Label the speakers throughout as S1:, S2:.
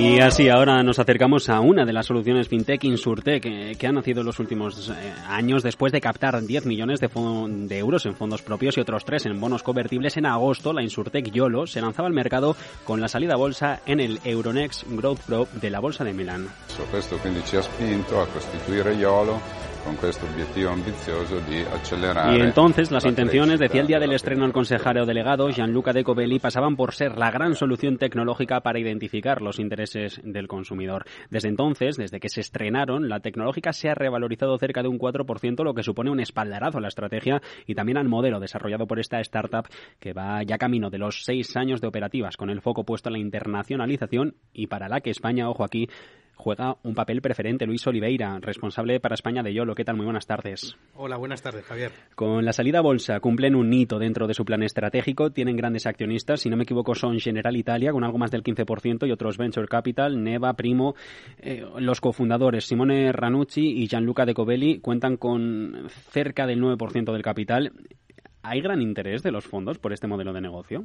S1: Y así ahora nos acercamos a una de las soluciones fintech Insurtech que, que ha nacido en los últimos eh, años después de captar 10 millones de, de, euros en fondos propios y otros 3 en bonos convertibles. En agosto, la Insurtech YOLO se lanzaba al mercado con la salida bolsa en el Euronext Growth Pro de la Bolsa de Milán.
S2: Questo quindi ha spinto a costituire YOLO con questo obiettivo ambizioso di accelerare.
S1: Y entonces las intenciones, decía el día del estreno el consejero delegado Gianluca De Covelli, pasaban por ser la gran solución tecnológica para identificar los intereses del consumidor. Desde entonces, desde que se estrenaron, la tecnológica se ha revalorizado cerca de un 4%, lo que supone un espaldarazo a la estrategia y también al modelo desarrollado por esta startup que va ya camino de los seis años de operativas, con el foco puesto en la internacionalización y para la que España, ojo aquí, juega un papel preferente. Luis Oliveira, responsable para España de YOLO. ¿Qué tal? Muy buenas tardes.
S3: Hola, buenas tardes, Javier.
S1: Con la salida a bolsa cumplen un hito dentro de su plan estratégico. Tienen grandes accionistas. Si no me equivoco, son General Italia con algo más del 15% y otros Venture Capital, Neva, Primo. Eh, los cofundadores Simone Ranucci y Gianluca De Covelli cuentan con cerca del 9% del capital. ¿Hay gran interés de los fondos por este modelo de negocio?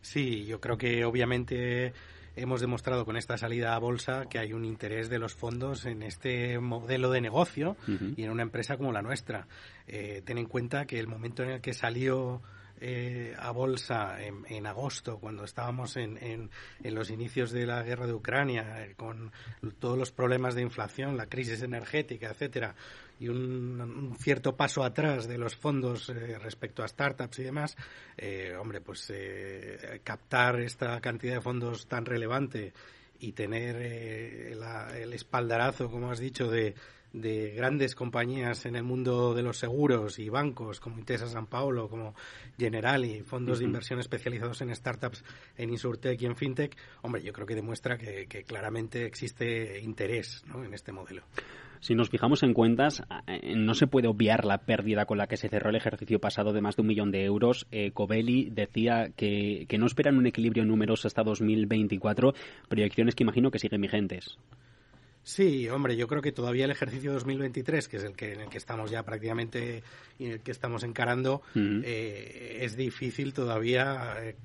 S3: Sí, yo creo que obviamente hemos demostrado con esta salida a bolsa que hay un interés de los fondos en este modelo de negocio y en una empresa como la nuestra. Eh, ten en cuenta que el momento en el que salió eh, a bolsa en, agosto, cuando estábamos en, en, los inicios de la guerra de Ucrania, eh, con todos los problemas de inflación, la crisis energética, etcétera, y un, cierto paso atrás de los fondos eh, respecto a startups y demás, hombre, pues captar esta cantidad de fondos tan relevante y tener el espaldarazo, como has dicho, de de grandes compañías en el mundo de los seguros y bancos como Intesa San Paolo, como Generali, fondos de inversión especializados en startups, en Insurtech y en FinTech, hombre, yo creo que demuestra que, claramente existe interés en este modelo.
S1: Si nos fijamos en cuentas, eh, no se puede obviar la pérdida con la que se cerró el ejercicio pasado de más de un millón de euros. Eh, Covelli decía que, que no esperan un equilibrio en números hasta 2024, proyecciones que imagino que siguen vigentes.
S3: Sí, hombre, yo creo que todavía el ejercicio 2023, que es el que en el que estamos ya prácticamente y en el que estamos encarando, eh, es difícil todavía eh,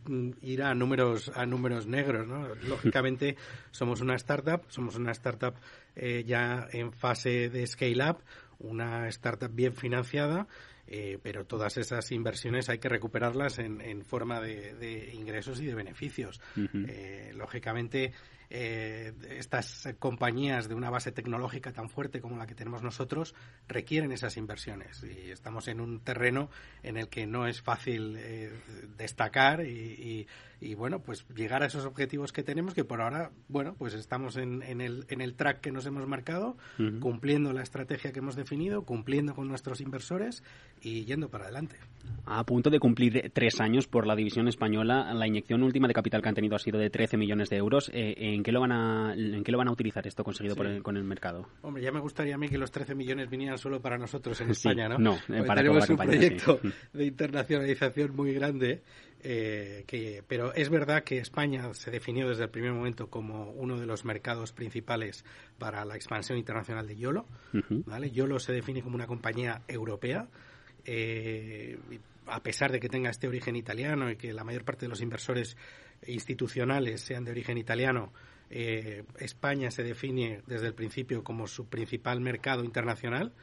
S3: ir a números a números negros, ¿no? Lógicamente somos una startup, somos una startup eh, ya en fase de scale up, una startup bien financiada. pero todas esas inversiones hay que recuperarlas en, forma de, ingresos y de beneficios. lógicamente, eh, estas compañías de una base tecnológica tan fuerte como la que tenemos nosotros requieren esas inversiones. Y estamos en un terreno en el que no es fácil eh, destacar y, bueno pues llegar a esos objetivos que tenemos que por ahora bueno pues estamos en, el, en el track que nos hemos marcado cumpliendo la estrategia que hemos definido cumpliendo con nuestros inversores y yendo para adelante.
S1: A punto de cumplir tres años por la división española la inyección última de capital que han tenido ha sido de 13 millones de euros eh, en ¿en qué lo van a, en qué lo van a utilizar esto conseguido con el mercado?
S3: Hombre, ya me gustaría a mí que los 13 millones vinieran solo para nosotros en España, ¿no?
S1: No, para
S3: tenemos un proyecto de internacionalización muy grande. Eh, que, pero es verdad que España se definió desde el primer momento como uno de los mercados principales para la expansión internacional de YOLO. ¿vale? YOLO se define como una compañía europea. Eh, a pesar de que tenga este origen italiano y que la mayor parte de los inversores institucionales sean de origen italiano, eh, España se define desde el principio como su principal mercado internacional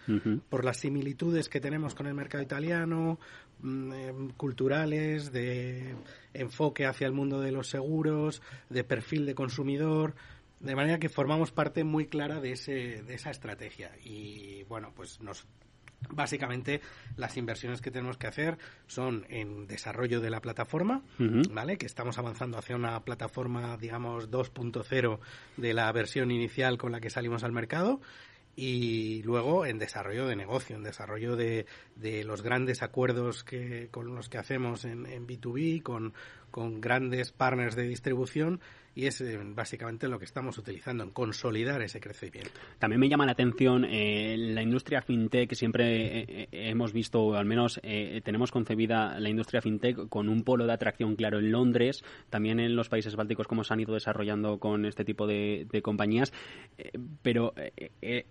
S3: por las similitudes que tenemos con el mercado italiano, mm, em, culturales, de enfoque hacia el mundo de los seguros, de perfil de consumidor. De manera que formamos parte muy clara de, ese, de esa estrategia. Y bueno, pues nos Básicamente, las inversiones que tenemos que hacer son en desarrollo de la plataforma, ¿vale? Que estamos avanzando hacia una plataforma, digamos, 2.0 de la versión inicial con la que salimos al mercado y luego en desarrollo de negocio, en desarrollo de, de los grandes acuerdos que, con los que hacemos en, en B2B, con, con grandes partners de distribución y es eh, básicamente lo que estamos utilizando en consolidar ese crecimiento.
S1: También me llama la atención eh, la industria fintech, siempre eh, hemos visto, o al menos tenemos concebida la industria fintech con un polo de atracción claro en Londres, también en los países bálticos como se han ido desarrollando con este tipo de, compañías, pero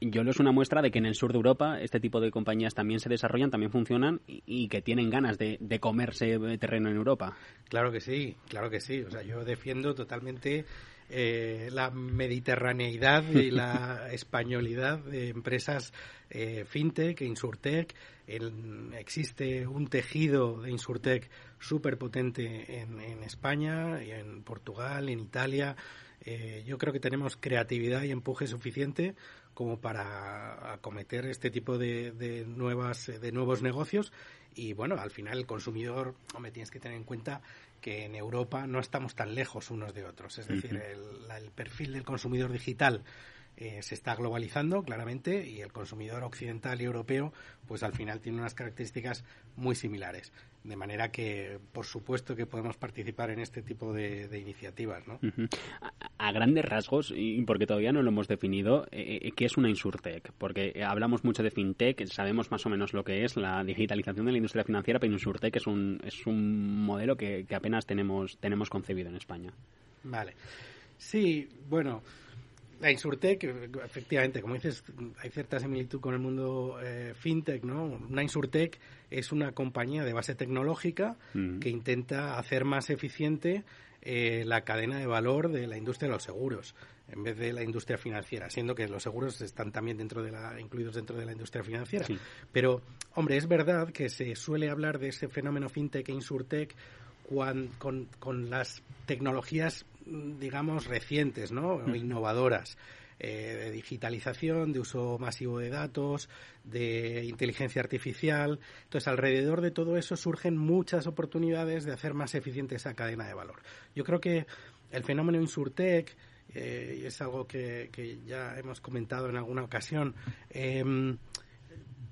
S1: yo lo es una muestra de que en el sur de Europa este tipo de compañías también se desarrollan, también funcionan y, que tienen ganas de, de comerse terreno en Europa.
S3: Claro que sí, claro que sí. O sea, yo defiendo totalmente eh, la mediterraneidad y la españolidad de empresas eh, fintech, insurtech. existe un tejido de insurtech súper potente en, en, España, en Portugal, en Italia. Eh, yo creo que tenemos creatividad y empuje suficiente como para acometer este tipo de, de, nuevas, de nuevos negocios. Y bueno, al final el consumidor, hombre, tienes que tener en cuenta que en Europa no estamos tan lejos unos de otros. Es decir, el, perfil del consumidor digital eh, se está globalizando claramente y el consumidor occidental y europeo, pues al final tiene unas características muy similares. De manera que, por supuesto, que podemos participar en este tipo de, iniciativas. ¿no?
S1: a, grandes rasgos, y porque todavía no lo hemos definido, eh, eh, ¿qué es una insurtech? Porque hablamos mucho de fintech, sabemos más o menos lo que es la digitalización de la industria financiera, pero insurtech es un, es un modelo que, que apenas tenemos, tenemos concebido en España.
S3: Vale. Sí, bueno, la Insurtech, efectivamente, como dices, hay cierta similitud con el mundo eh, fintech, ¿no? Una Insurtech es una compañía de base tecnológica que intenta hacer más eficiente eh, la cadena de valor de la industria de los seguros en vez de la industria financiera, siendo que los seguros están también dentro de la, incluidos dentro de la industria financiera. Pero, hombre, es verdad que se suele hablar de ese fenómeno fintech e insurtech con, con las tecnologías digamos, recientes, ¿no? O innovadoras. Eh, de digitalización, de uso masivo de datos, de inteligencia artificial. Entonces, alrededor de todo eso surgen muchas oportunidades de hacer más eficiente esa cadena de valor. Yo creo que el fenómeno Insurtech, eh, es algo que, que, ya hemos comentado en alguna ocasión, em,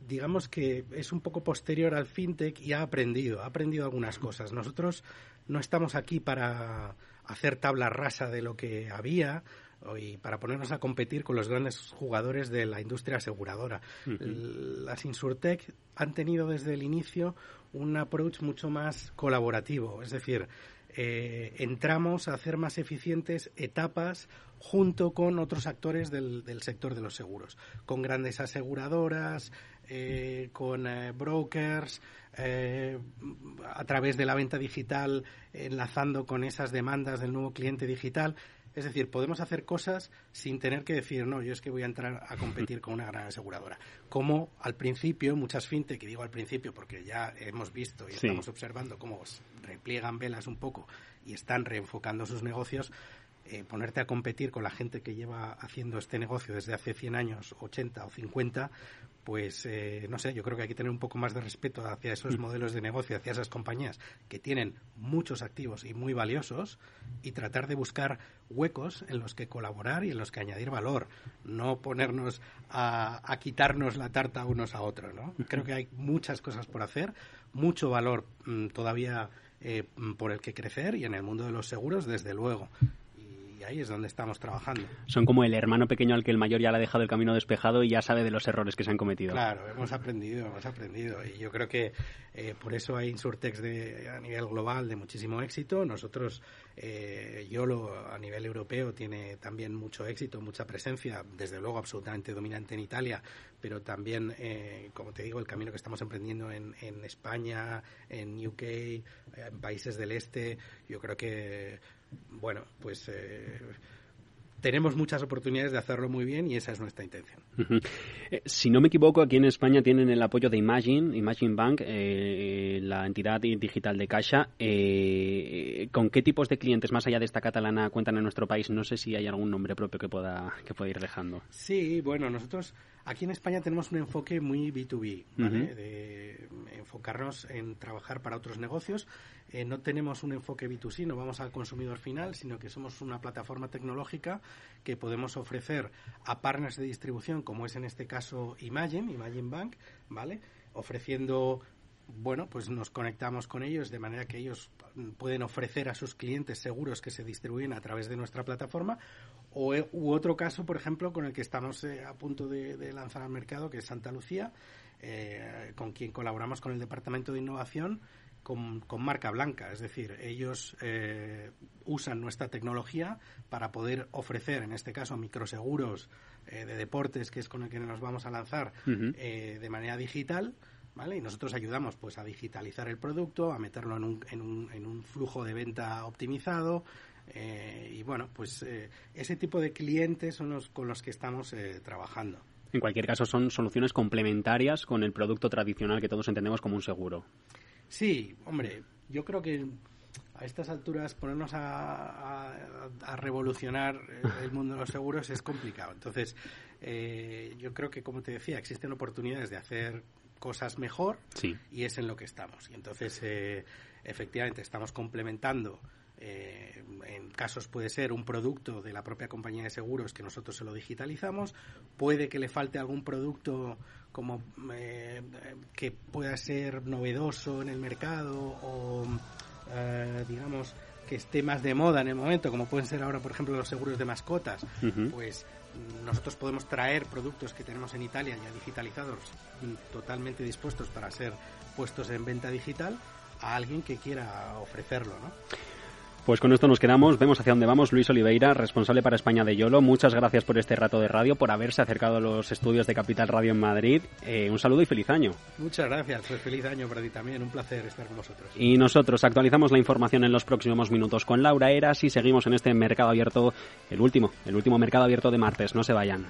S3: digamos que es un poco posterior al fintech y ha aprendido, ha aprendido algunas cosas. Nosotros no estamos aquí para hacer tabla rasa de lo que había y para ponernos a competir con los grandes jugadores de la industria aseguradora. Las Insurtech han tenido desde el inicio un approach mucho más colaborativo, es decir, eh, entramos a hacer más eficientes etapas junto con otros actores del, del sector de los seguros, con grandes aseguradoras, eh, con eh, brokers, eh, a través de la venta digital, enlazando con esas demandas del nuevo cliente digital. Es decir, podemos hacer cosas sin tener que decir, no, yo es que voy a entrar a competir con una gran aseguradora. Como al principio, muchas fintech, y digo al principio porque ya hemos visto y estamos observando cómo repliegan velas un poco y están reenfocando sus negocios, ponerte a competir con la gente que lleva haciendo este negocio desde hace 100 años, 80 o 50, pues eh, no sé, yo creo que hay que tener un poco más de respeto hacia esos mm. modelos de negocio, hacia esas compañías que tienen muchos activos y muy valiosos y tratar de buscar huecos en los que colaborar y en los que añadir valor, no ponernos a, quitarnos la tarta unos a otros, ¿no? Creo que hay muchas cosas por hacer, mucho valor mm, todavía eh, por el que crecer y en el mundo de los seguros, desde luego ahí es donde estamos trabajando.
S1: Son como el hermano pequeño al que el mayor ya le ha dejado el camino despejado y ya sabe de los errores que se han cometido.
S3: Claro, hemos aprendido, hemos aprendido. Y yo creo que eh, por eso hay Insurtex de, a nivel global de muchísimo éxito. Nosotros, eh, YOLO a nivel europeo tiene también mucho éxito, mucha presencia, desde luego absolutamente dominante en Italia, pero también, eh, como te digo, el camino que estamos emprendiendo en, en España, en UK, en países del este, yo creo que bueno, pues eh, tenemos muchas oportunidades de hacerlo muy bien y esa es nuestra intención.
S1: Eh, si no me equivoco, aquí en España tienen el apoyo de Imagine, Imagine Bank, eh, la entidad digital de Caixa. ¿Con qué tipos de clientes más allá de esta catalana cuentan en nuestro país? No sé si hay algún nombre propio que pueda, que pueda ir dejando.
S3: Sí, bueno, nosotros aquí en España tenemos un enfoque muy B2B, de enfocarnos en trabajar para otros negocios eh, no tenemos un enfoque B2C, no vamos al consumidor final, sino que somos una plataforma tecnológica que podemos ofrecer a partners de distribución, como es en este caso Imagine, Imagine Bank, ¿vale? Ofreciendo bueno, pues nos conectamos con ellos de manera que ellos pueden ofrecer a sus clientes seguros que se distribuyen a través de nuestra plataforma. O, eh, u otro caso, por ejemplo, con el que estamos eh, a punto de, lanzar al mercado, que es Santa Lucía, con quien colaboramos con el Departamento de Innovación con, marca blanca, es decir, ellos eh, usan nuestra tecnología para poder ofrecer, en este caso, microseguros eh, de deportes, que es con el que nos vamos a lanzar, eh, de manera digital. ¿Vale? Y nosotros ayudamos pues a digitalizar el producto, a meterlo en un, en un, en un flujo de venta optimizado, y bueno, pues ese tipo de clientes son los con los que estamos trabajando.
S1: En cualquier caso, son soluciones complementarias con el producto tradicional que todos entendemos como un seguro.
S3: Sí, hombre, yo creo que a estas alturas ponernos a, revolucionar el mundo de los seguros es complicado. Entonces, eh, yo creo que, como te decía, existen oportunidades de hacer cosas mejor y es en lo que estamos. Y entonces, eh, efectivamente, estamos complementando eh, en casos puede ser un producto de la propia compañía de seguros que nosotros se lo digitalizamos, puede que le falte algún producto como eh, que pueda ser novedoso en el mercado o eh, digamos que esté más de moda en el momento, como pueden ser ahora, por ejemplo, los seguros de mascotas, pues nosotros podemos traer productos que tenemos en Italia ya digitalizados, totalmente dispuestos para ser puestos en venta digital a alguien que quiera ofrecerlo, ¿no?
S1: Pues con esto nos quedamos, vemos hacia dónde vamos. Luis Oliveira, responsable para España de Yolo, muchas gracias por este rato de radio, por haberse acercado a los estudios de Capital Radio en Madrid. Eh, un saludo y feliz año.
S3: Muchas gracias, pues feliz año para ti también, un placer estar con vosotros.
S1: Y nosotros actualizamos la información en los próximos minutos con Laura Eras y seguimos en este mercado abierto, el último, el último mercado abierto de martes, no se vayan.